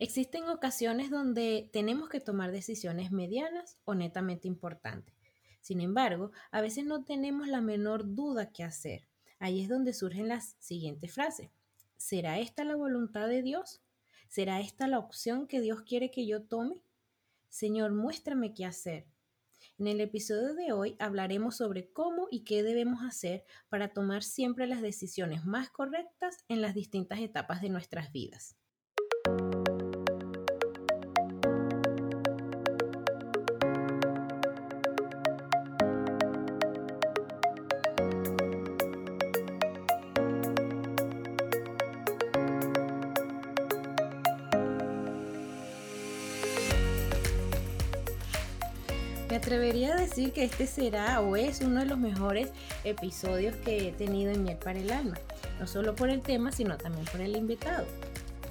Existen ocasiones donde tenemos que tomar decisiones medianas o netamente importantes. Sin embargo, a veces no tenemos la menor duda que hacer. Ahí es donde surgen las siguientes frases. ¿Será esta la voluntad de Dios? ¿Será esta la opción que Dios quiere que yo tome? Señor, muéstrame qué hacer. En el episodio de hoy hablaremos sobre cómo y qué debemos hacer para tomar siempre las decisiones más correctas en las distintas etapas de nuestras vidas. Que este será o es uno de los mejores episodios que he tenido en Miel para el Alma. No solo por el tema, sino también por el invitado.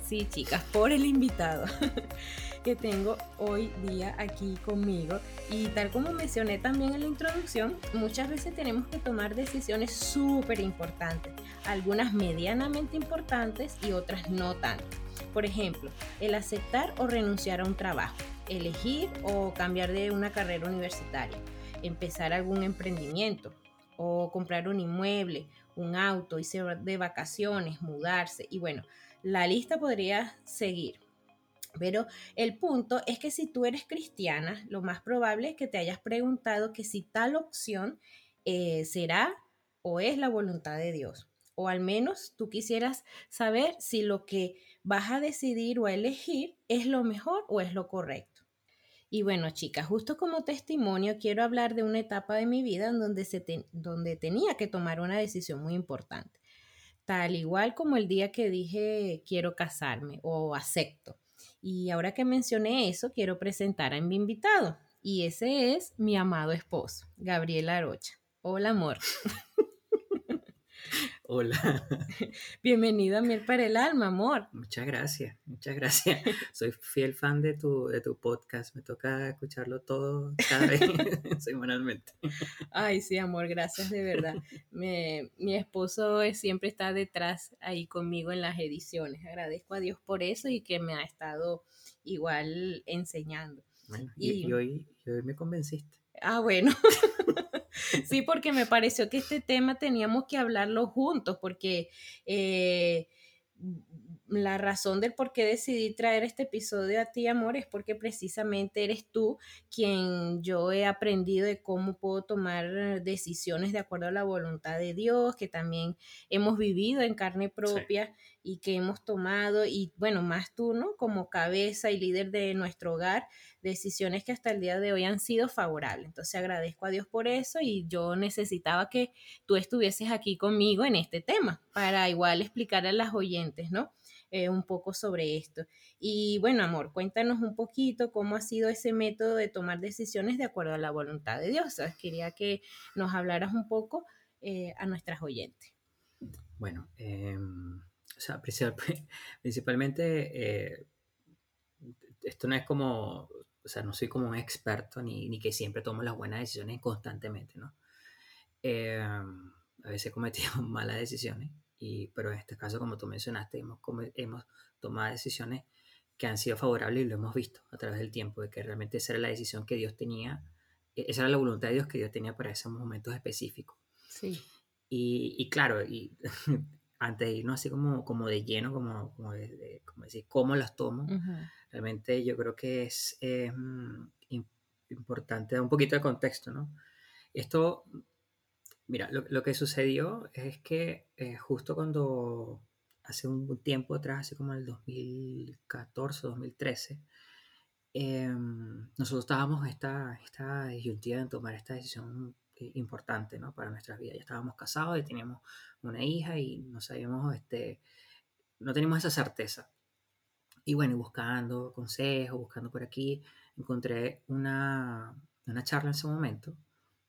Sí, chicas, por el invitado que tengo hoy día aquí conmigo. Y tal como mencioné también en la introducción, muchas veces tenemos que tomar decisiones súper importantes. Algunas medianamente importantes y otras no tanto. Por ejemplo, el aceptar o renunciar a un trabajo elegir o cambiar de una carrera universitaria, empezar algún emprendimiento o comprar un inmueble, un auto, irse de vacaciones, mudarse y bueno, la lista podría seguir. Pero el punto es que si tú eres cristiana, lo más probable es que te hayas preguntado que si tal opción eh, será o es la voluntad de Dios. O al menos tú quisieras saber si lo que vas a decidir o a elegir es lo mejor o es lo correcto. Y bueno, chicas, justo como testimonio quiero hablar de una etapa de mi vida en donde, donde tenía que tomar una decisión muy importante. Tal igual como el día que dije quiero casarme o acepto. Y ahora que mencioné eso, quiero presentar a mi invitado. Y ese es mi amado esposo, Gabriel Arocha. Hola, amor. Hola. Bienvenido a Miel para el Alma, amor. Muchas gracias, muchas gracias. Soy fiel fan de tu, de tu podcast. Me toca escucharlo todo cada vez semanalmente. Ay, sí, amor, gracias de verdad. mi esposo siempre está detrás ahí conmigo en las ediciones. Agradezco a Dios por eso y que me ha estado igual enseñando. y, hoy, y hoy me convenciste. Ah, bueno. sí, porque me pareció que este tema teníamos que hablarlo juntos, porque eh, la razón del por qué decidí traer este episodio a ti, amor, es porque precisamente eres tú quien yo he aprendido de cómo puedo tomar decisiones de acuerdo a la voluntad de Dios, que también hemos vivido en carne propia y que hemos tomado, y bueno, más tú, ¿no? Como cabeza y líder de nuestro hogar, decisiones que hasta el día de hoy han sido favorables. Entonces agradezco a Dios por eso y yo necesitaba que tú estuvieses aquí conmigo en este tema para igual explicar a las oyentes, ¿no? Eh, un poco sobre esto. Y bueno, amor, cuéntanos un poquito cómo ha sido ese método de tomar decisiones de acuerdo a la voluntad de Dios. Quería que nos hablaras un poco eh, a nuestras oyentes. Bueno, em, o sea, principalmente, eh, esto no es como, o sea, no soy como un experto ni, ni que siempre tomo las buenas decisiones constantemente, ¿no? Em, a veces he cometido malas decisiones y, pero en este caso, como tú mencionaste, hemos, hemos tomado decisiones que han sido favorables y lo hemos visto a través del tiempo, de que realmente esa era la decisión que Dios tenía, e, esa era la voluntad de Dios que Dios tenía para esos momentos específicos. Sí. Y, y claro, y antes de irnos así como, como de lleno, como, como, como decir, cómo las tomo, realmente yo creo que es mm, importante dar un poquito de contexto, ¿no? Esto Mira, lo, que sucedió es que eh, justo cuando hace un tiempo atrás, así como en el 2014, 2013, em, nosotros estábamos esta, esta disyuntiva en tomar esta decisión importante ¿no? para nuestras vidas. Ya estábamos casados, y teníamos una hija y no sabíamos, este, no teníamos esa certeza. Y bueno, buscando consejos, buscando por aquí, encontré una, una charla en ese momento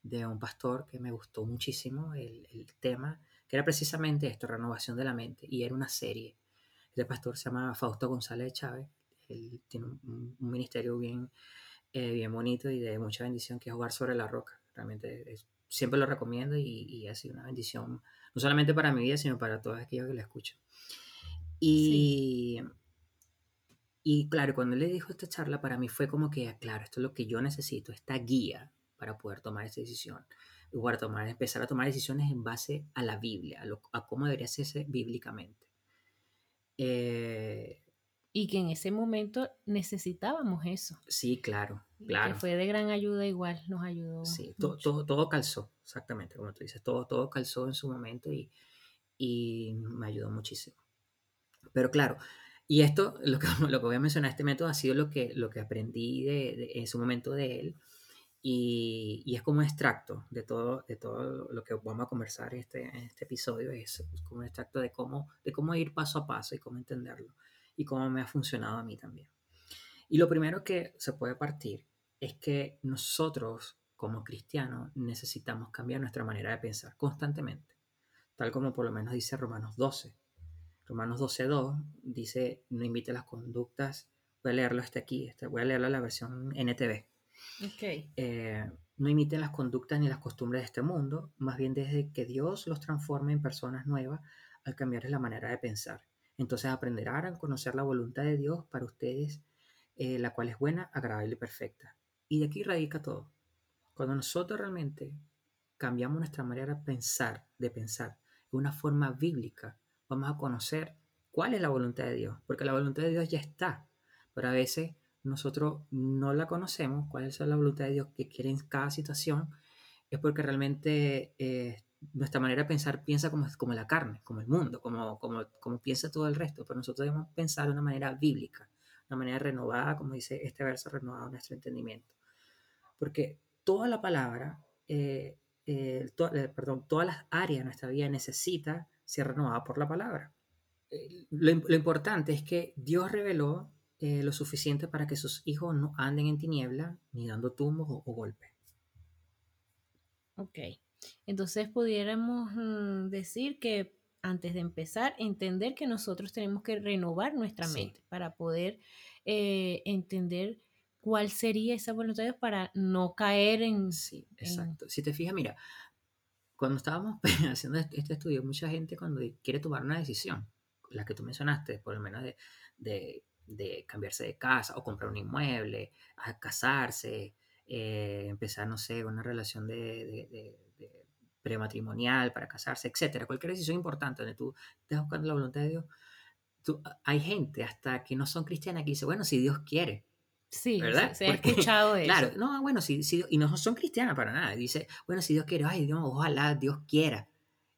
de un pastor que me gustó muchísimo el, el, tema, que era precisamente esto, renovación de la mente, y era una serie. Este pastor se llama Fausto González Chávez, él tiene un, ministerio bien, eh, bien bonito y de mucha bendición, que es Jugar sobre la Roca. Realmente siempre lo recomiendo y, y, ha sido una bendición, no solamente para mi vida, sino para todos aquellos que la escuchan. Y, Y claro, cuando él le dijo esta charla, para mí fue como que, claro, esto es lo que yo necesito, esta guía para poder tomar esa decisión. Y para tomar, empezar a tomar decisiones en base a la Biblia, a, cómo debería hacerse bíblicamente. Eh, y que en ese momento necesitábamos eso. Sí, claro, claro. Que fue de gran ayuda igual, nos ayudó. Sí, todo, todo, calzó, exactamente, como tú dices, todo, todo calzó en su momento y, y me ayudó muchísimo. Pero claro, y esto, lo que, lo que voy a mencionar, este método ha sido lo que, lo que aprendí de, en su momento de él. Y, es como extracto de todo, de todo lo que vamos a conversar en este, en este episodio. Es como extracto de cómo, de cómo ir paso a paso y cómo entenderlo. Y cómo me ha funcionado a mí también. Y lo primero que se puede partir es que nosotros, como cristianos, necesitamos cambiar nuestra manera de pensar constantemente. Tal como por lo menos dice Romanos 12 Romanos 12.2 dice, no invite las conductas, voy a leerlo este aquí, este, voy a leerlo en la versión NTV. Okay. Eh, no imiten las conductas ni las costumbres de este mundo, más bien desde que Dios los transforme en personas nuevas al cambiarles la manera de pensar. Entonces aprenderán a conocer la voluntad de Dios para ustedes, eh, la cual es buena, agradable y perfecta. Y de aquí radica todo. Cuando nosotros realmente cambiamos nuestra manera de pensar, de pensar de una forma bíblica, vamos a conocer cuál es la voluntad de Dios, porque la voluntad de Dios ya está, pero a veces nosotros no la conocemos, cuál es la voluntad de Dios que quiere en cada situación, es porque realmente eh, nuestra manera de pensar piensa como, como la carne, como el mundo, como, como, como piensa todo el resto, pero nosotros debemos pensar de una manera bíblica, una manera renovada, como dice este verso, renovado nuestro entendimiento. Porque toda la palabra, eh, eh, perdón, todas las áreas de nuestra vida necesita se renovada por la palabra. Eh, lo, importante es que Dios reveló eh, lo suficiente para que sus hijos no anden en tiniebla ni dando tumbos o, golpes. Ok, entonces pudiéramos mm, decir que antes de empezar, entender que nosotros tenemos que renovar nuestra mente para poder eh, entender cuál sería esa voluntad de Dios para no caer en... Sí, exacto. Si te fijas, mira, cuando estábamos haciendo este estudio, mucha gente cuando quiere tomar una decisión, la que tú mencionaste, por lo menos de, de, cambiarse de casa o comprar un inmueble, a casarse, eh, empezar, no sé, una relación de, prematrimonial para casarse, etcétera, cualquier decisión importante donde tú estás buscando la voluntad de Dios, hay gente hasta que no son cristianas que dice, bueno, si Dios quiere, Sí, ¿verdad? se, ha escuchado eso. Claro, no, bueno, si, si, y no son cristianas para nada. Dice, bueno, si Dios quiere, ay Dios, ojalá Dios quiera.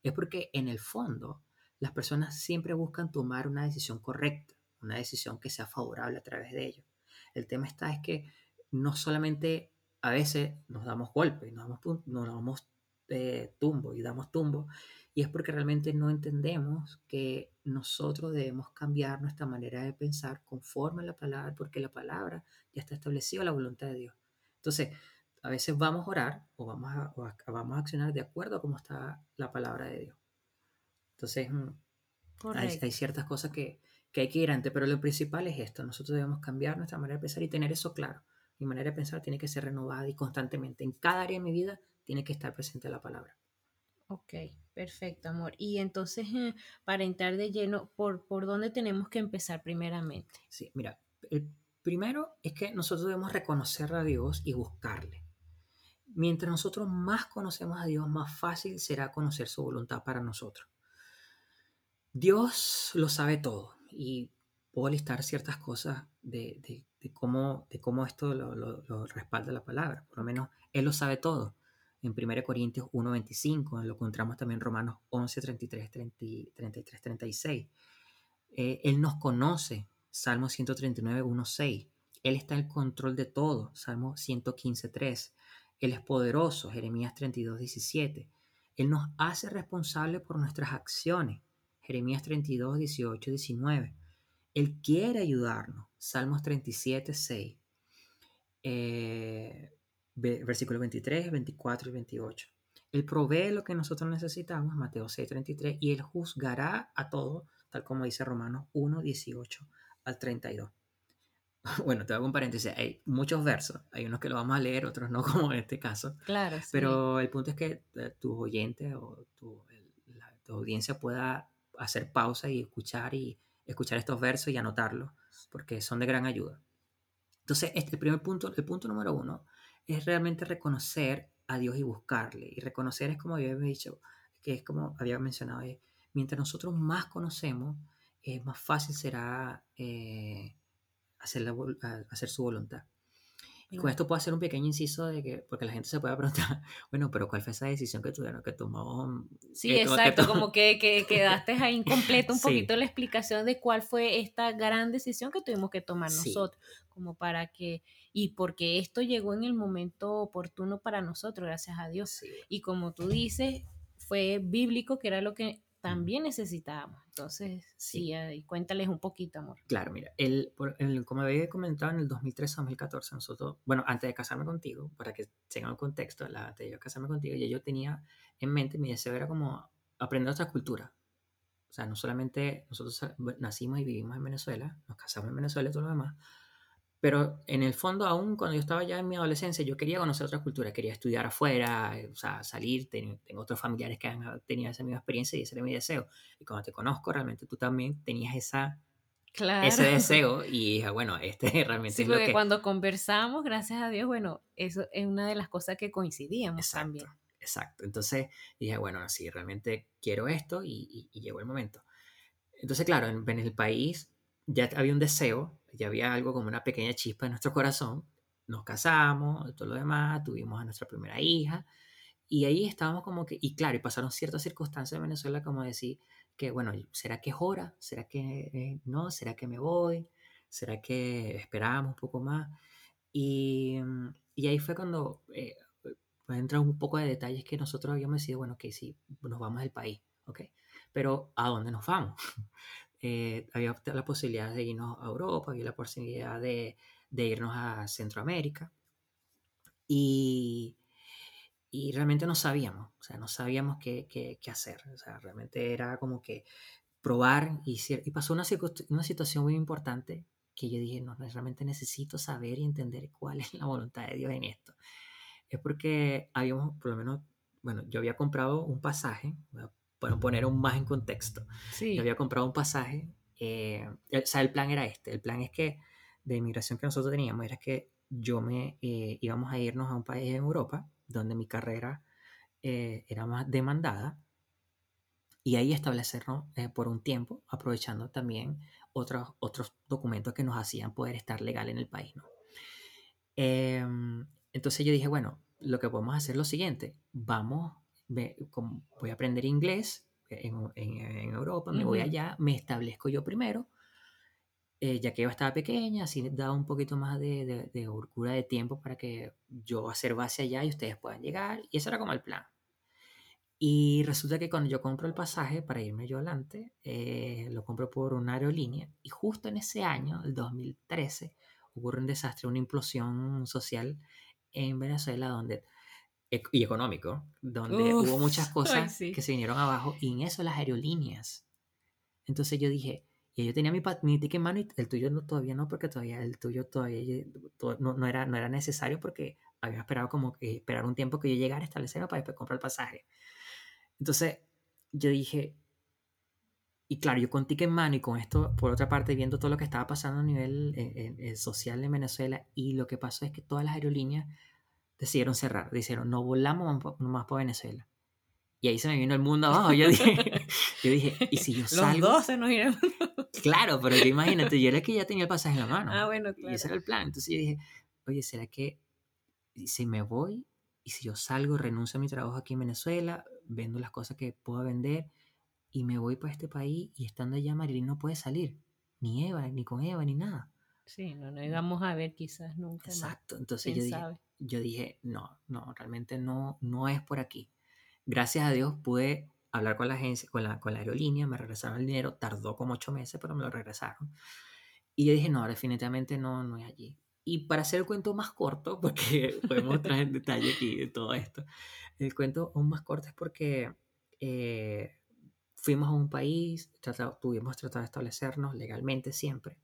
Es porque en el fondo las personas siempre buscan tomar una decisión correcta, una decisión que sea favorable a través de ellos. El tema está es que no solamente a veces nos damos golpes, nos damos, nos damos eh, tumbo y damos tumbo, y es porque realmente no entendemos que nosotros debemos cambiar nuestra manera de pensar conforme a la palabra, porque la palabra ya está establecida la voluntad de Dios. Entonces, a veces vamos a orar o vamos a, vamos a accionar de acuerdo a cómo está la palabra de Dios. Entonces, mm, hay, hay, ciertas cosas que, que hay que ir antes, pero lo principal es esto. Nosotros debemos cambiar nuestra manera de pensar y tener eso claro. Mi manera de pensar tiene que ser renovada y constantemente. En cada área de mi vida tiene que estar presente la palabra. Ok, perfecto, amor. Y entonces, eh, para entrar de lleno, ¿por, ¿por dónde tenemos que empezar primeramente? Sí, mira, el primero es que nosotros debemos reconocer a Dios y buscarle. Mientras nosotros más conocemos a Dios, más fácil será conocer su voluntad para nosotros. Dios lo sabe todo y puedo listar ciertas cosas de, cómo, de cómo esto lo, respalda la palabra. Por lo menos Él lo sabe todo en 1 Corintios 1.25, lo encontramos también en Romanos 11, 33, 33, 36. él nos conoce, Salmo 139, 1.6. Él está en control de todo, Salmo 115.3. Él es poderoso, Jeremías 32, 17. Él nos hace responsable por nuestras acciones, Jeremías 32, 18, 19. Él quiere ayudarnos, Salmos 37, 6. Eh, versículos 23, 24 y 28. Él provee lo que nosotros necesitamos, Mateo 6, 33, y Él juzgará a todo, tal como dice Romanos 1, 18 al 32. Bueno, te hago un paréntesis, hay muchos versos, hay unos que lo vamos a leer, otros no, como en este caso. Claro. Pero el punto es que eh, tu oyente o tu, audiencia pueda hacer pausa y escuchar y escuchar estos versos y anotarlos porque son de gran ayuda. Entonces, este, el primer punto, el punto número uno, es realmente reconocer a Dios y buscarle. Y reconocer es como yo había dicho, que es como había mencionado, mientras nosotros más conocemos, es más fácil será eh, hacer, la, hacer su voluntad. Y con esto puedo hacer un pequeño inciso de que, porque la gente se puede preguntar, bueno, pero ¿cuál fue esa decisión que tuvieron, que tomó? Sí, exacto, como que, que, quedaste ahí incompleto un poquito la explicación de cuál fue esta gran decisión que tuvimos que tomar nosotros, como para que, y porque esto llegó en el momento oportuno para nosotros, gracias a Dios. Y como tú dices, fue bíblico, que era lo que también necesitábamos. Entonces, sí, y cuéntales un poquito, amor. Claro, mira, el, como había comentado en el 2013-2014, nosotros, bueno, antes de casarme contigo, para que tengan el contexto, la, antes de yo casarme contigo, ya yo tenía en mente, mi deseo era como aprender otra cultura. O sea, no solamente nosotros nacimos y vivimos en Venezuela, nos casamos en Venezuela y todo lo demás, pero en el fondo, aún cuando yo estaba ya en mi adolescencia, yo quería conocer otras culturas, quería estudiar afuera, o sea, salir, tengo otros familiares que han tenido esa misma experiencia y ese era mi deseo. Y cuando te conozco, realmente tú también tenías esa, ese deseo y dije, bueno, este realmente sí, es lo que... cuando conversamos, gracias a Dios, bueno, eso es una de las cosas que coincidíamos exacto, también. Exacto, entonces dije, bueno, sí, realmente quiero esto y, llegó el momento. Entonces, claro, en, en el país ya había un deseo, ya había algo como una pequeña chispa en nuestro corazón. Nos casamos, todo lo demás, tuvimos a nuestra primera hija. Y ahí estábamos como que, y claro, pasaron ciertas circunstancias en Venezuela como decir que, bueno, ¿será que es hora? ¿Será que eh, no? ¿Será que me voy? ¿Será que esperamos un poco más? Y, y ahí fue cuando eh, pues entra un poco de detalles que nosotros habíamos decidido, bueno, que sí, nos vamos del país, ¿ok? Pero ¿a dónde nos vamos? Eh, había la posibilidad de irnos a Europa, había la posibilidad de, de irnos a Centroamérica. Y, y, realmente no sabíamos, o sea, no sabíamos qué, qué, qué, hacer. O sea, realmente era como que probar y, y pasó una, una situación muy importante que yo dije, no, realmente necesito saber y entender cuál es la voluntad de Dios en esto. Es porque habíamos, por lo menos, bueno, yo había comprado un pasaje, para poner aún más en contexto. Yo había comprado un pasaje, eh, o sea, el plan era este, el plan es que de inmigración que nosotros teníamos era que yo me eh, íbamos a irnos a un país en Europa donde mi carrera eh, era más demandada y ahí establecernos por un tiempo, aprovechando también otros, otros documentos que nos hacían poder estar legal en el país. ¿no? Em, entonces yo dije, bueno, lo que podemos hacer es lo siguiente, vamos voy a aprender inglés en, en, Europa, me voy allá, me establezco yo primero, eh, ya que yo estaba pequeña, así daba un poquito más de, de, de de tiempo para que yo hacer base allá y ustedes puedan llegar, y eso era como el plan. Y resulta que cuando yo compro el pasaje para irme yo adelante, eh, lo compro por una aerolínea, y justo en ese año, el 2013, ocurre un desastre, una implosión social en Venezuela, donde y económico, donde hubo muchas cosas que se vinieron abajo y en eso las aerolíneas. Entonces yo dije, y yo tenía mi, mi ticket en mano y el tuyo no, todavía no, porque todavía el tuyo todavía no, no, era, no era necesario porque había esperado como que esperar un tiempo que yo llegara a establecerme para después comprar el pasaje. Entonces yo dije, y claro, yo con ticket en mano y con esto, por otra parte, viendo todo lo que estaba pasando a nivel eh, eh, social en Venezuela, y lo que pasó es que todas las aerolíneas decidieron cerrar. Dijeron, no volamos más por Venezuela. Y ahí se me vino el mundo abajo. Yo dije, yo dije ¿y si yo salgo? Los dos se nos irán. Claro, pero imagínate, yo era que ya tenía el pasaje en la mano. Ah, bueno, claro. Y ese era el plan. Entonces yo dije, oye, ¿será que si me voy y si yo salgo, renuncio a mi trabajo aquí en Venezuela, vendo las cosas que puedo vender y me voy para este país y estando allá Marilyn no puede salir? Ni Eva, ni con Eva, ni nada. Sí, no nos íbamos a ver quizás nunca. Exacto, entonces yo dije, yo dije, no, no, realmente no, no es por aquí. Gracias a Dios pude hablar con la agencia, con la, con la aerolínea, me regresaron el dinero, tardó como ocho meses, pero me lo regresaron. Y yo dije, no, definitivamente no, no es allí. Y para hacer el cuento más corto, porque podemos entrar en detalle aquí de todo esto, el cuento aún más corto es porque eh, fuimos a un país, tratado, tuvimos tratado de establecernos legalmente siempre,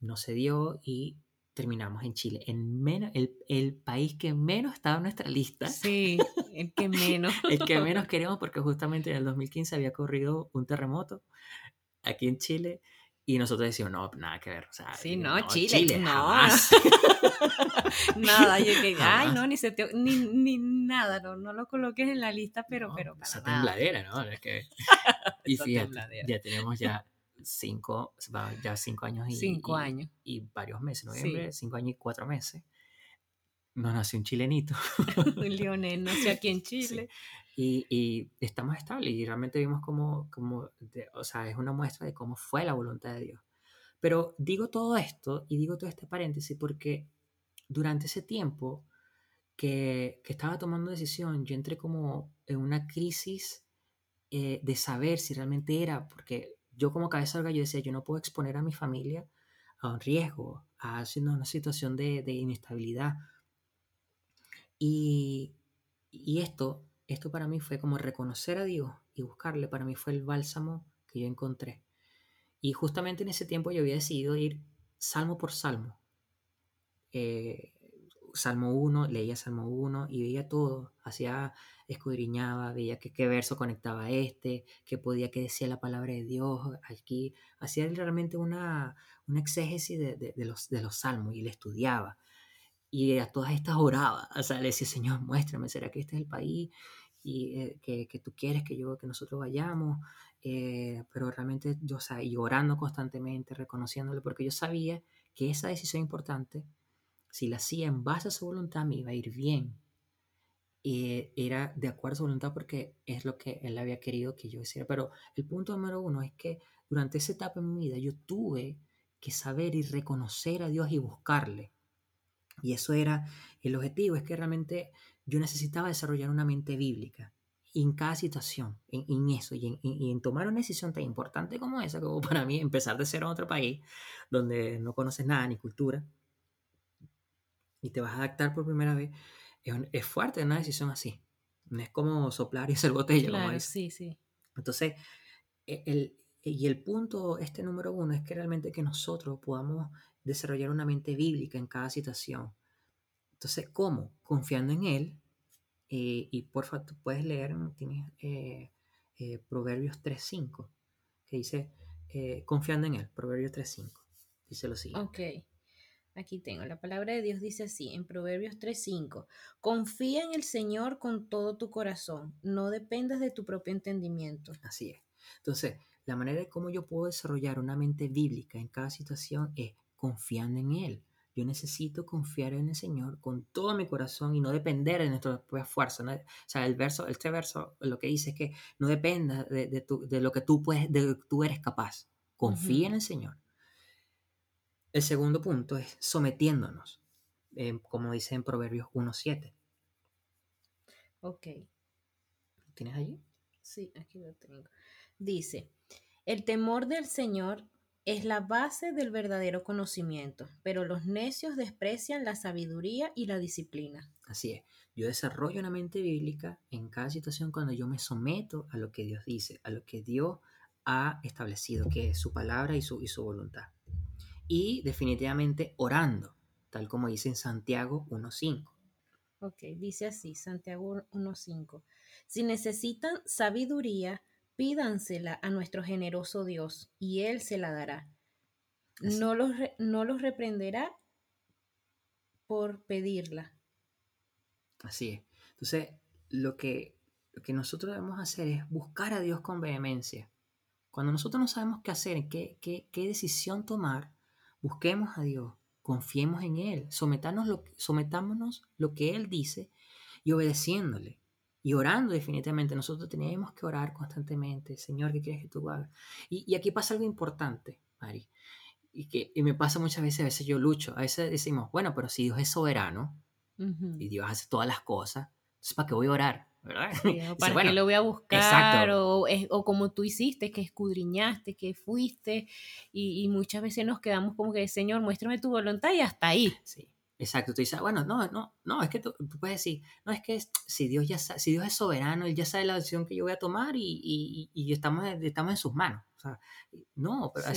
no se dio y terminamos en Chile, en menos, el, el, país que menos estaba en nuestra lista. Sí, el que menos. el que menos queremos porque justamente en el 2015 había ocurrido un terremoto aquí en Chile Y nosotros decimos, no, nada que ver. O sea, sí, no, Chile, no. nada, yo que, ay, no, ni, se te, ni, ni nada, no, no lo coloques en la lista, pero, pero para Esa tembladera, ¿no? Es que, y fíjate, ya tenemos ya cinco, ya cinco años y, cinco años. y varios meses, noviembre, cinco años y cuatro meses. Nos nació un chilenito. un leonel nació aquí en Chile. Y, y, estamos estables y realmente vimos como, como o sea, es una muestra de cómo fue la voluntad de Dios. Pero digo todo esto y digo todo este paréntesis porque durante ese tiempo que, que estaba tomando decisión, yo entré como en una crisis eh, de saber si realmente era, porque yo como cabeza de gallo decía, yo no puedo exponer a mi familia a un riesgo, a una situación de, de inestabilidad. Y, y esto esto para mí fue como reconocer a Dios y buscarle, para mí fue el bálsamo que yo encontré. Y justamente en ese tiempo yo había decidido ir salmo por salmo. Eh, salmo 1, leía Salmo 1 y veía todo, hacía, escudriñaba, veía qué verso conectaba a este, qué podía, qué decía la palabra de Dios aquí, hacía realmente una, una exégesis de, los, de los salmos y le estudiaba. Y a todas estas oraba, o sea, le decía, Señor, muéstrame, ¿será que este es el país? y eh, que, que, tú quieres que yo que nosotros vayamos eh, pero realmente yo o sea, y orando constantemente reconociéndole porque yo sabía que esa decisión importante si la hacía en base a su voluntad me iba a ir bien. Y era de acuerdo a su voluntad porque es lo que él había querido que yo hiciera. Pero el punto número uno es que durante esa etapa en mi vida yo tuve que saber y reconocer a Dios y buscarle. Y eso era el objetivo, es que realmente yo necesitaba desarrollar una mente bíblica en cada situación, en, eso, y en, tomar una decisión tan importante como esa, como para mí empezar de cero en otro país, donde no conoces nada ni cultura, y te vas a adaptar por primera vez, es, fuerte una decisión así. No es como soplar y hacer botella. Claro, sí, sí. Entonces, e, el, y el punto, este número uno, es que realmente que nosotros podamos desarrollar una mente bíblica en cada situación. Entonces, ¿cómo? Confiando en Él. Eh, y por favor, tú puedes leer, tienes eh, eh, Proverbios 3.5, que dice, confiando en Él, Proverbios 3.5. Dice lo siguiente. Ok. Aquí tengo, la palabra de Dios dice así, en Proverbios 3.5, confía en el Señor con todo tu corazón, no dependas de tu propio entendimiento. Así es. Entonces, la manera de cómo yo puedo desarrollar una mente bíblica en cada situación es confiando en Él. Yo necesito confiar en el Señor con todo mi corazón y no depender de nuestra propia fuerza. O sea, el verso, este verso lo que dice es que no dependa de, de, lo que tú puedes, de tú eres capaz. Confía en el Señor. El segundo punto es sometiéndonos, eh, como dice en Proverbios 1.7. Ok. ¿Tienes allí? Sí, aquí lo tengo. Dice, el temor del Señor es la base del verdadero conocimiento, pero los necios desprecian la sabiduría y la disciplina. Así es. Yo desarrollo una mente bíblica en cada situación cuando yo me someto a lo que Dios dice, a lo que Dios ha establecido, que es su palabra y su, y su voluntad. Y definitivamente orando, tal como dice en Santiago 1.5. Ok, dice así, Santiago 1.5. Si necesitan sabiduría, Pídansela a nuestro generoso Dios y Él se la dará. No los, no los reprenderá por pedirla. Así es. Entonces, lo que, lo que nosotros debemos hacer es buscar a Dios con vehemencia. Cuando nosotros no sabemos qué hacer, qué, qué, qué decisión tomar, busquemos a Dios, confiemos en Él, sometámonos lo, sometámonos lo que Él dice y obedeciéndole y orando definitivamente. Nosotros teníamos que orar constantemente, Señor, ¿qué quieres que tú hagas? Y, aquí pasa algo importante, Mari, y que me pasa muchas veces, a veces yo lucho, a veces decimos, bueno, pero si Dios es soberano y Dios hace todas las cosas, entonces ¿para qué voy a orar? ¿Verdad? ¿Para qué lo voy a buscar? O, o, como tú hiciste, que escudriñaste, que fuiste, y, y, muchas veces nos quedamos como que, Señor, muéstrame tu voluntad y hasta ahí. Sí. Exacto, tú dices, bueno, no, no, no, es que tú, puedes decir, no, es que si Dios ya si Dios es soberano, Él ya sabe la decisión que yo voy a tomar y, y, estamos, estamos en sus manos. O sea, no, pero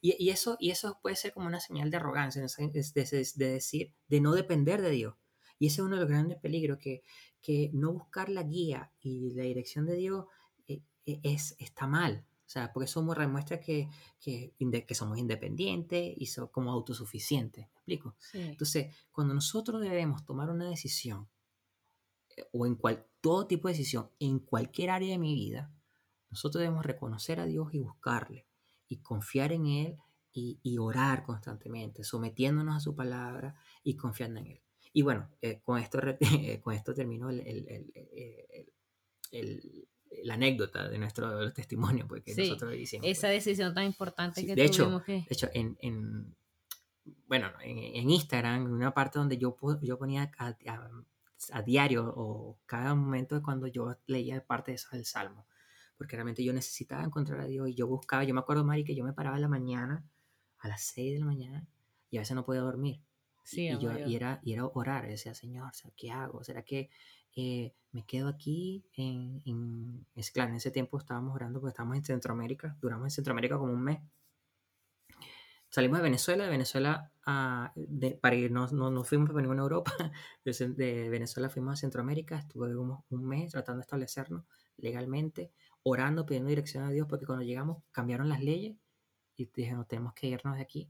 y, eso, y eso puede ser como una señal de arrogancia, de, de, decir, de no depender de Dios. Y ese es uno de los grandes peligros, que, que no buscar la guía y la dirección de Dios eh, eh, es, está mal. O sea, porque eso demuestra que, que, que somos independientes y somos como autosuficientes. ¿Me explico? Entonces, cuando nosotros debemos tomar una decisión, eh, o en cual, todo tipo de decisión, en cualquier área de mi vida, nosotros debemos reconocer a Dios y buscarle, y confiar en Él y, y orar constantemente, sometiéndonos a su palabra y confiando en Él. Y bueno, eh, con, esto, con esto termino el, el, el, la anécdota de nuestro testimonio, porque nosotros hicimos. Esa pues. decisión tan importante que de tuvimos hecho, que... De hecho, en, en bueno, en, en, Instagram, en una parte donde yo, yo ponía a, a, diario o cada momento cuando yo leía parte de del Salmo, porque realmente yo necesitaba encontrar a Dios y yo buscaba, yo me acuerdo, Mari, que yo me paraba en la mañana, a las 6 de la mañana, y a veces no podía dormir. Sí, y, yo, y, era, y era orar, decía, Señor, ¿qué hago? ¿Será que eh, me quedo aquí en, en, es claro, en ese tiempo estábamos orando porque estábamos en Centroamérica, duramos en Centroamérica como un mes. Salimos de Venezuela, de Venezuela a, de, para ir, no, no, no, fuimos para ninguna Europa, de, Venezuela fuimos a Centroamérica, estuvimos un mes tratando de establecernos legalmente, orando, pidiendo dirección a Dios, porque cuando llegamos cambiaron las leyes y dije, no tenemos que irnos de aquí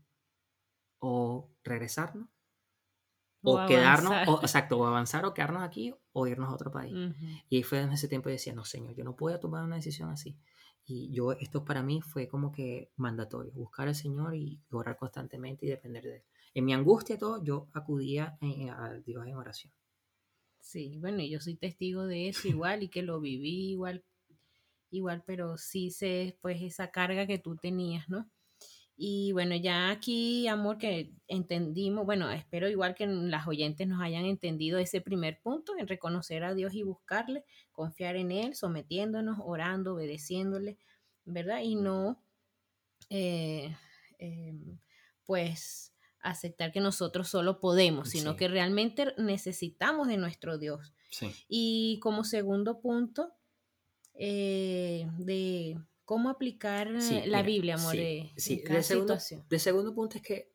o regresarnos o, quedarnos, o, exacto, o avanzar o quedarnos aquí o irnos a otro país. Y ahí fue en ese tiempo y decía, no, señor, yo no puedo tomar una decisión así. Y yo, esto para mí fue como que mandatorio, buscar al Señor y orar constantemente y depender de Él. En mi angustia y todo, yo acudía a Dios en oración. Sí, bueno, y yo soy testigo de eso igual y que lo viví igual, igual, pero sí sé pues esa carga que tú tenías, ¿no? Y bueno, ya aquí, amor, que entendimos, bueno, espero igual que las oyentes nos hayan entendido ese primer punto, en reconocer a Dios y buscarle, confiar en Él, sometiéndonos, orando, obedeciéndole, ¿verdad? Y no, eh, em, pues, aceptar que nosotros solo podemos, sino que realmente necesitamos de nuestro Dios. Y como segundo punto, eh, de ¿Cómo aplicar eh, la Biblia, amor? Sí, sí. De, segundo, de segundo punto es que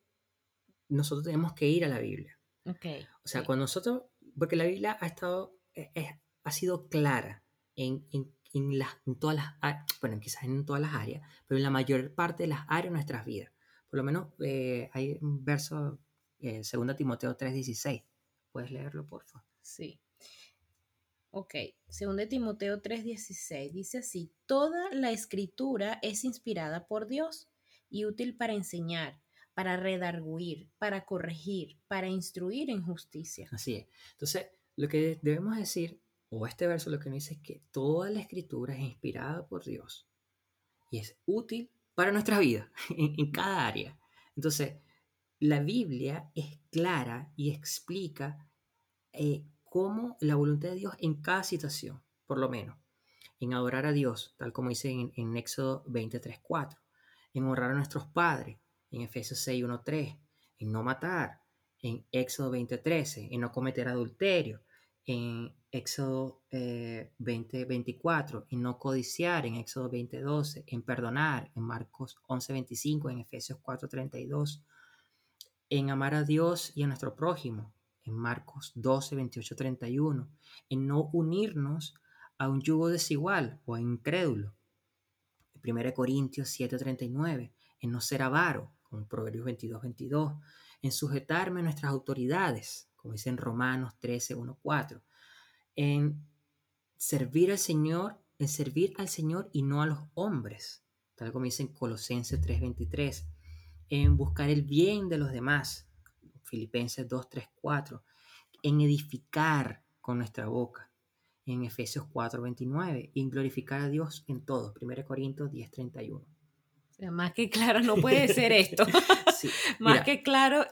nosotros tenemos que ir a la Biblia. Okay, o sea, cuando nosotros, porque la Biblia ha estado, e, ha sido clara en, en, en, las, en todas las, bueno, quizás en todas las áreas, pero en la mayor parte de las áreas de nuestras vidas. Por lo menos eh, hay un verso, eh, 2 Timoteo 3:16. ¿Puedes leerlo, por favor? Sí. Ok, según de Timoteo 3:16 dice así, toda la escritura es inspirada por Dios y útil para enseñar, para redarguir, para corregir, para instruir en justicia. Así es. Entonces, lo que debemos decir, o este verso lo que nos dice es que toda la escritura es inspirada por Dios y es útil para nuestra vida, en, cada área. Entonces, la Biblia es clara y explica eh, como la voluntad de Dios en cada situación, por lo menos. En adorar a Dios, tal como dice en, en Éxodo 23.4. En honrar a nuestros padres, en Efesios 6.1.3. En no matar, en Éxodo 20.13. En no cometer adulterio, en Éxodo 20.24. Eh, en no codiciar, en Éxodo 20.12. En perdonar, en Marcos 11.25. En Efesios 4.32. En amar a Dios y a nuestro prójimo, en Marcos 12, 28, 31, en no unirnos a un yugo desigual o a incrédulo. En 1 Corintios 7, 39, en no ser avaro, como Proverbios 22, 22, en sujetarme a nuestras autoridades, como dice en Romanos 13, 1, 4, en servir al Señor, en servir al Señor y no a los hombres, tal como dice en Colosenses 3, 23, en buscar el bien de los demás, Filipenses 2, 3, 4, en edificar con nuestra boca, en Efesios 4, 29, y en glorificar a Dios en todo, 1 Corintios 10, 31. O sea, más que claro no puede ser esto. más que claro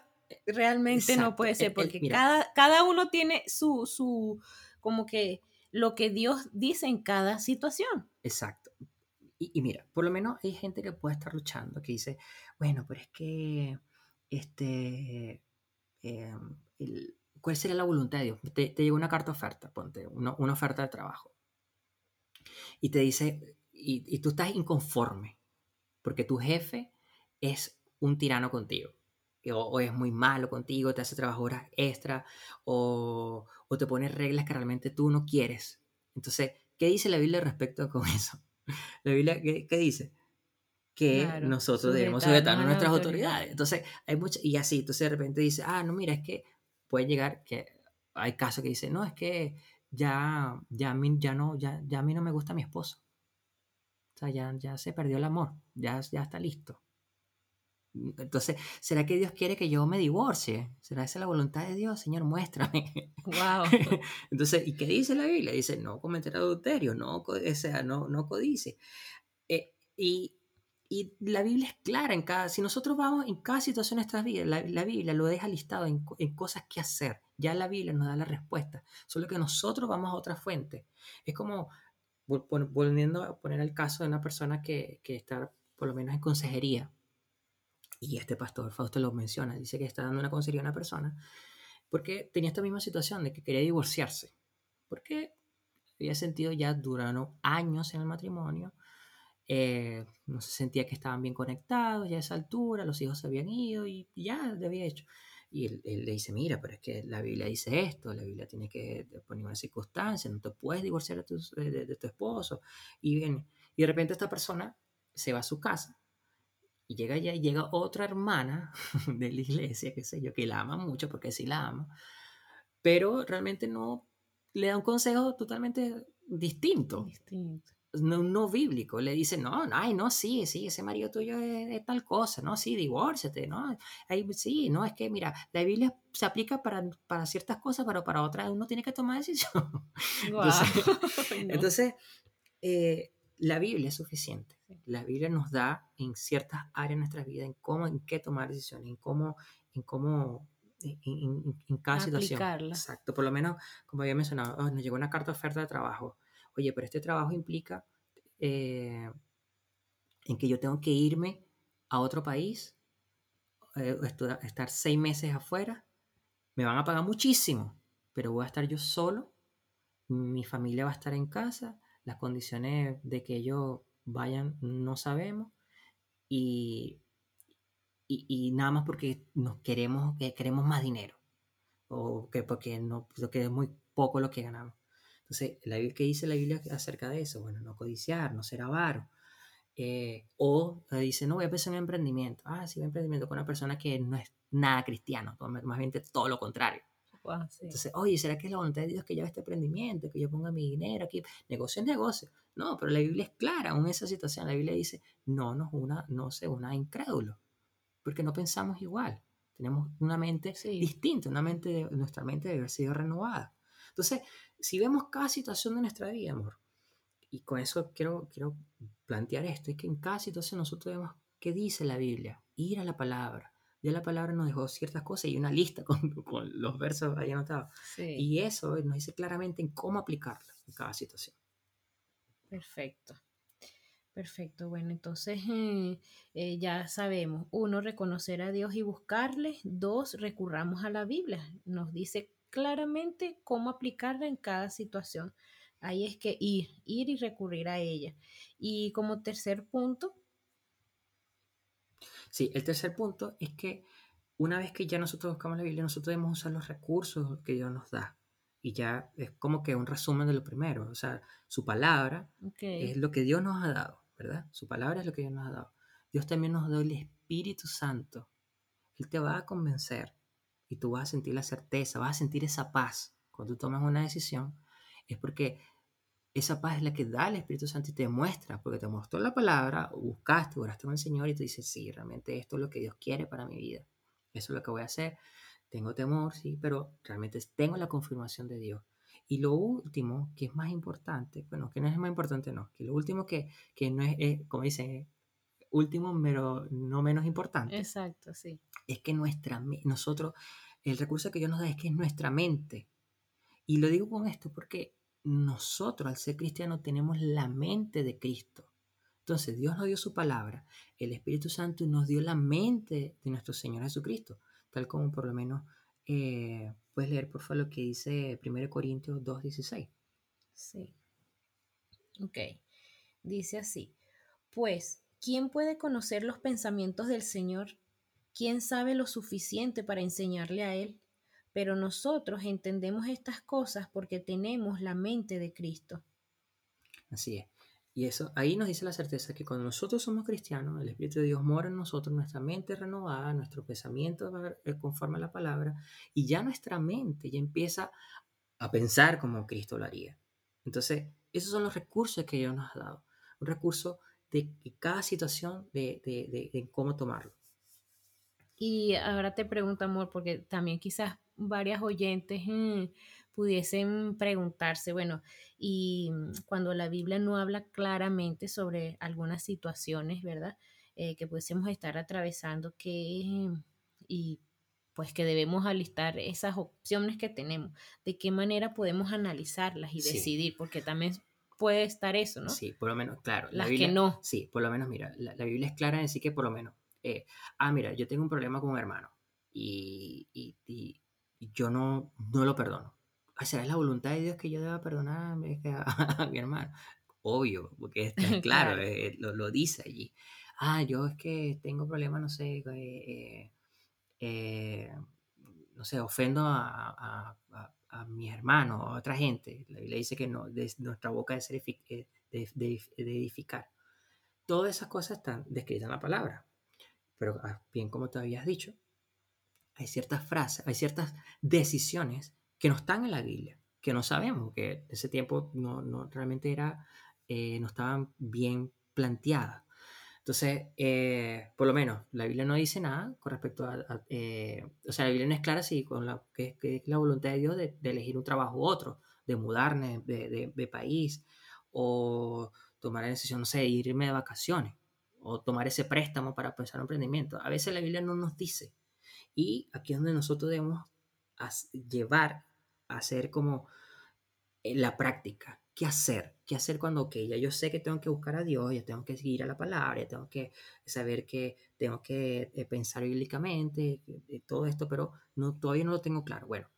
realmente no puede ser, porque cada, cada uno tiene su, su, como que lo que Dios dice en cada situación. Exacto. Y, y, mira, por lo menos hay gente que puede estar luchando, que dice, bueno, pero es que este, Em, cuál sería la voluntad de Dios. Te, te llega una carta oferta, ponte, una, una, oferta de trabajo. Y te dice, y, y, tú estás inconforme, porque tu jefe es un tirano contigo. O, es muy malo contigo, te hace trabajar horas extra, o, o, te pone reglas que realmente tú no quieres. Entonces, ¿qué dice la Biblia respecto con eso? La Biblia, ¿qué, qué dice? Que nosotros debemos sujetarnos a nuestras autoridades. Entonces, hay mucha, y así, entonces de repente dice, ah, no, mira, es que puede llegar, que hay casos que dicen, no, es que ya, ya, a mí, ya, no, ya, ya a mí no me gusta mi esposo. O sea, ya, ya se perdió el amor, ya, ya está listo. Entonces, ¿será que Dios quiere que yo me divorcie? ¿Será esa la voluntad de Dios? Señor, muéstrame. Wow. Entonces, ¿y qué dice la Biblia? Dice, no cometer adulterio, no, o sea, no, no codice. Eh, y, y, la Biblia es clara en cada, si nosotros vamos en cada situación de nuestras vidas, la, la Biblia lo deja listado en, en, cosas que hacer. Ya la Biblia nos da la respuesta, solo que nosotros vamos a otra fuente. Es como, volviendo a poner el caso de una persona que, que está por lo menos en consejería y este pastor Fausto lo menciona, dice que está dando una consejería a una persona porque tenía esta misma situación de que quería divorciarse, porque había sentido ya duraron años en el matrimonio, eh, no se sentía que estaban bien conectados ya a esa altura, los hijos se habían ido y ya le había hecho. Y él, le dice, mira, pero es que la Biblia dice esto, la Biblia tiene que poner una circunstancia, no te puedes divorciar de tu, de tu esposo. Y viene, y de repente esta persona se va a su casa y llega allá y llega otra hermana de la iglesia, qué sé yo, que la ama mucho porque sí la ama, pero realmente no le da un consejo totalmente distinto. Distinto. No, no, bíblico, le dice, no, no, ay, no, sí, sí, ese marido tuyo es, tal cosa, no, sí, divórciate, no, ahí, sí, no, es que, mira, la Biblia se aplica para, para ciertas cosas, pero para otras uno tiene que tomar decisión. Entonces, eh, la Biblia es suficiente. La Biblia nos da en ciertas áreas de nuestra vida, en cómo, en qué tomar decisiones, en cómo, en cómo, en, cada situación. Exacto, por lo menos, como había mencionado, oh, nos llegó una carta de oferta de trabajo. Oye, pero este trabajo implica eh, en que yo tengo que irme a otro país, eh, estar seis meses afuera, me van a pagar muchísimo, pero voy a estar yo solo, mi familia va a estar en casa, las condiciones de que ellos vayan no sabemos y, y, nada más porque nos queremos, que queremos más dinero o que porque no, que es muy poco lo que ganamos. Entonces, ¿qué dice la Biblia acerca de eso? Bueno, no codiciar, no ser avaro. Eh, o dice, no, voy a empezar un emprendimiento. Ah, sí, un emprendimiento con una persona que no es nada cristiano, más bien todo lo contrario. Entonces, oye, ¿será que es la voluntad de Dios que yo este emprendimiento, que yo ponga mi dinero aquí? Negocio es negocio. No, pero la Biblia es clara en esa situación. La Biblia dice, no nos una, no se una incrédulo, porque no pensamos igual. Tenemos una mente distinta, una mente nuestra mente debe haber sido renovada. Entonces, si vemos cada situación de nuestra vida, amor, y con eso quiero, quiero plantear esto, es que en cada situación nosotros vemos qué dice la Biblia, ir a la palabra, ya la palabra nos dejó ciertas cosas y una lista con, con los versos ahí anotados. Y eso nos dice claramente en cómo aplicarlo en cada situación. Perfecto. Perfecto, bueno, entonces eh, eh, ya sabemos, uno, reconocer a Dios y buscarle, dos, recurramos a la Biblia, nos dice claramente cómo aplicarla en cada situación. Ahí es que ir, ir y recurrir a ella. Y como tercer punto, Sí, el tercer punto es que una vez que ya nosotros buscamos la Biblia, nosotros debemos usar los recursos que Dios nos da. Y ya es como que un resumen de lo primero. O sea, su palabra es lo que Dios nos ha dado, ¿verdad? Su palabra es lo que Dios nos ha dado. Dios también nos da el Espíritu Santo. Él te va a convencer y tú vas a sentir la certeza, vas a sentir esa paz. Cuando tú tomas una decisión, es porque esa paz es la que da el Espíritu Santo y te muestra, porque te mostró la palabra, buscaste, oraste con el Señor y te dices, sí, realmente esto es lo que Dios quiere para mi vida. Eso es lo que voy a hacer. Tengo temor, sí, pero realmente tengo la confirmación de Dios. Y lo último, que es más importante, bueno, que no es más importante, no, que lo último que, que no es, como dicen, último, pero no menos importante. Exacto, sí. Es que nuestra, nosotros, el recurso que Dios nos da es que es nuestra mente. Y lo digo con esto porque nosotros al ser cristianos tenemos la mente de Cristo. Entonces Dios nos dio su palabra, el Espíritu Santo nos dio la mente de nuestro Señor Jesucristo, tal como por lo menos eh, puedes leer por favor lo que dice 1 Corintios 2.16. Sí. Ok. Dice así, pues, ¿quién puede conocer los pensamientos del Señor? ¿Quién sabe lo suficiente para enseñarle a Él? pero nosotros entendemos estas cosas porque tenemos la mente de Cristo. Así es. Y eso, ahí nos dice la certeza que cuando nosotros somos cristianos, el Espíritu de Dios mora en nosotros, nuestra mente renovada, nuestro pensamiento conforme a la palabra, y ya nuestra mente ya empieza a pensar como Cristo lo haría. Entonces, esos son los recursos que Dios nos ha dado. Un recurso de, cada situación, de, de, de, cómo tomarlo. Y ahora te pregunto, amor, porque también quizás varias oyentes mm, pudiesen preguntarse, bueno, y mm, cuando la Biblia no habla claramente sobre algunas situaciones, ¿verdad? Eh, que pudiésemos estar atravesando, que, y pues que debemos alistar esas opciones que tenemos, de qué manera podemos analizarlas y decidir, porque también puede estar eso, ¿no? Sí, por lo menos, claro. Las que no. Sí, por lo menos, mira, la, Biblia es clara en decir que por lo menos, eh, ah, mira, yo tengo un problema con un hermano y, y, y, yo no, no lo perdono. Ah, ¿Será la voluntad de Dios que yo deba perdonar a, mi hermano? Obvio, porque está claro, eh, lo, lo, dice allí. Ah, yo es que tengo problemas, no sé, eh, eh, no sé, ofendo a, a, mis hermanos, a otra gente. La Biblia dice que no, de, nuestra boca es eh, de, de, edificar. Todas esas cosas están descritas en la palabra. Pero ah, bien como te habías dicho, hay ciertas frases, hay ciertas decisiones que no están en la Biblia, que no sabemos, que en ese tiempo no, no realmente era, eh, no estaban bien planteadas. Entonces, eh, por lo menos, la Biblia no dice nada con respecto a... Eh, o sea, la Biblia no es clara si con la, que, es la voluntad de Dios de, elegir un trabajo u otro, de mudarme de, de, país, o tomar la decisión, no sé, irme de vacaciones, o tomar ese préstamo para pensar en emprendimiento. A veces la Biblia no nos dice. Y aquí es donde nosotros debemos llevar a hacer como eh, la práctica qué hacer, qué hacer cuando, ok, ya yo sé que tengo que buscar a Dios, ya tengo que seguir a la palabra, ya tengo que saber que tengo que eh, pensar bíblicamente, todo esto, pero no, todavía no lo tengo claro. Bueno,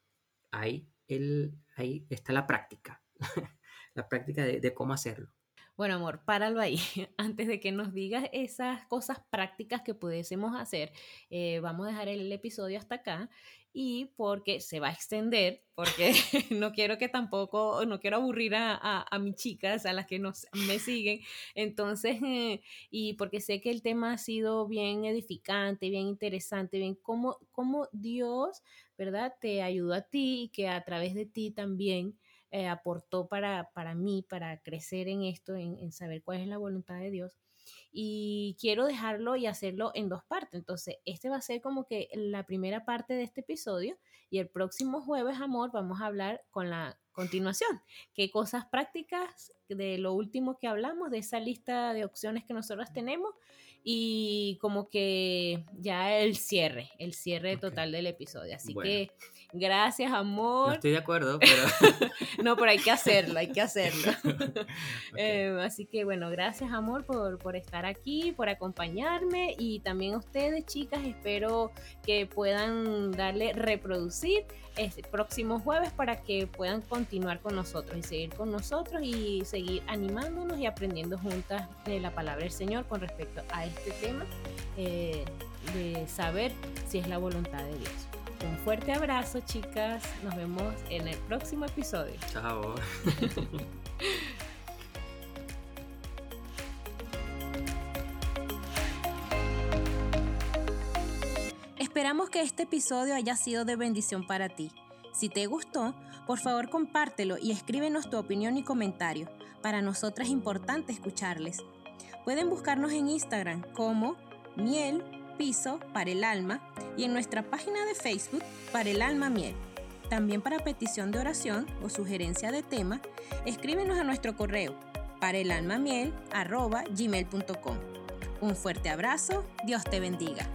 ahí, el, ahí está la práctica, la práctica de cómo hacerlo. Bueno, amor, páralo ahí. Antes de que nos digas esas cosas prácticas que pudiésemos hacer, eh, vamos a dejar el episodio hasta acá y porque se va a extender, porque no quiero que tampoco, no quiero aburrir a, a, mis chicas, a las que nos, me siguen. Entonces, eh, y porque sé que el tema ha sido bien edificante, bien interesante, bien cómo, cómo Dios, ¿verdad? Te ayudó a ti y que a través de ti también eh, aportó para, para mí, para crecer en esto, en, saber cuál es la voluntad de Dios. Y quiero dejarlo y hacerlo en dos partes. Entonces, este va a ser como que la primera parte de este episodio y el próximo jueves, amor, vamos a hablar con la continuación. ¿Qué cosas prácticas de lo último que hablamos, de esa lista de opciones que nosotros tenemos? Y como que ya el cierre, el cierre total del episodio. Así que Gracias, amor. No estoy de acuerdo, pero... no, pero hay que hacerlo, hay que hacerlo. Eh, así que bueno, gracias, amor, por, por estar aquí, por acompañarme y también a ustedes, chicas, espero que puedan darle reproducir este próximo jueves para que puedan continuar con nosotros y seguir con nosotros y seguir animándonos y aprendiendo juntas de la palabra del Señor con respecto a este tema eh, de saber si es la voluntad de Dios. Un fuerte abrazo, chicas. Nos vemos en el próximo episodio. Chao. Esperamos que este episodio haya sido de bendición para ti. Si te gustó, por favor compártelo y escríbenos tu opinión y comentario. Para nosotras es importante escucharles. Pueden buscarnos en Instagram como miel piso para el alma y en nuestra página de Facebook para el alma miel. También para petición de oración o sugerencia de tema, escríbenos a nuestro correo para el alma miel gmail.com. Un fuerte abrazo, Dios te bendiga.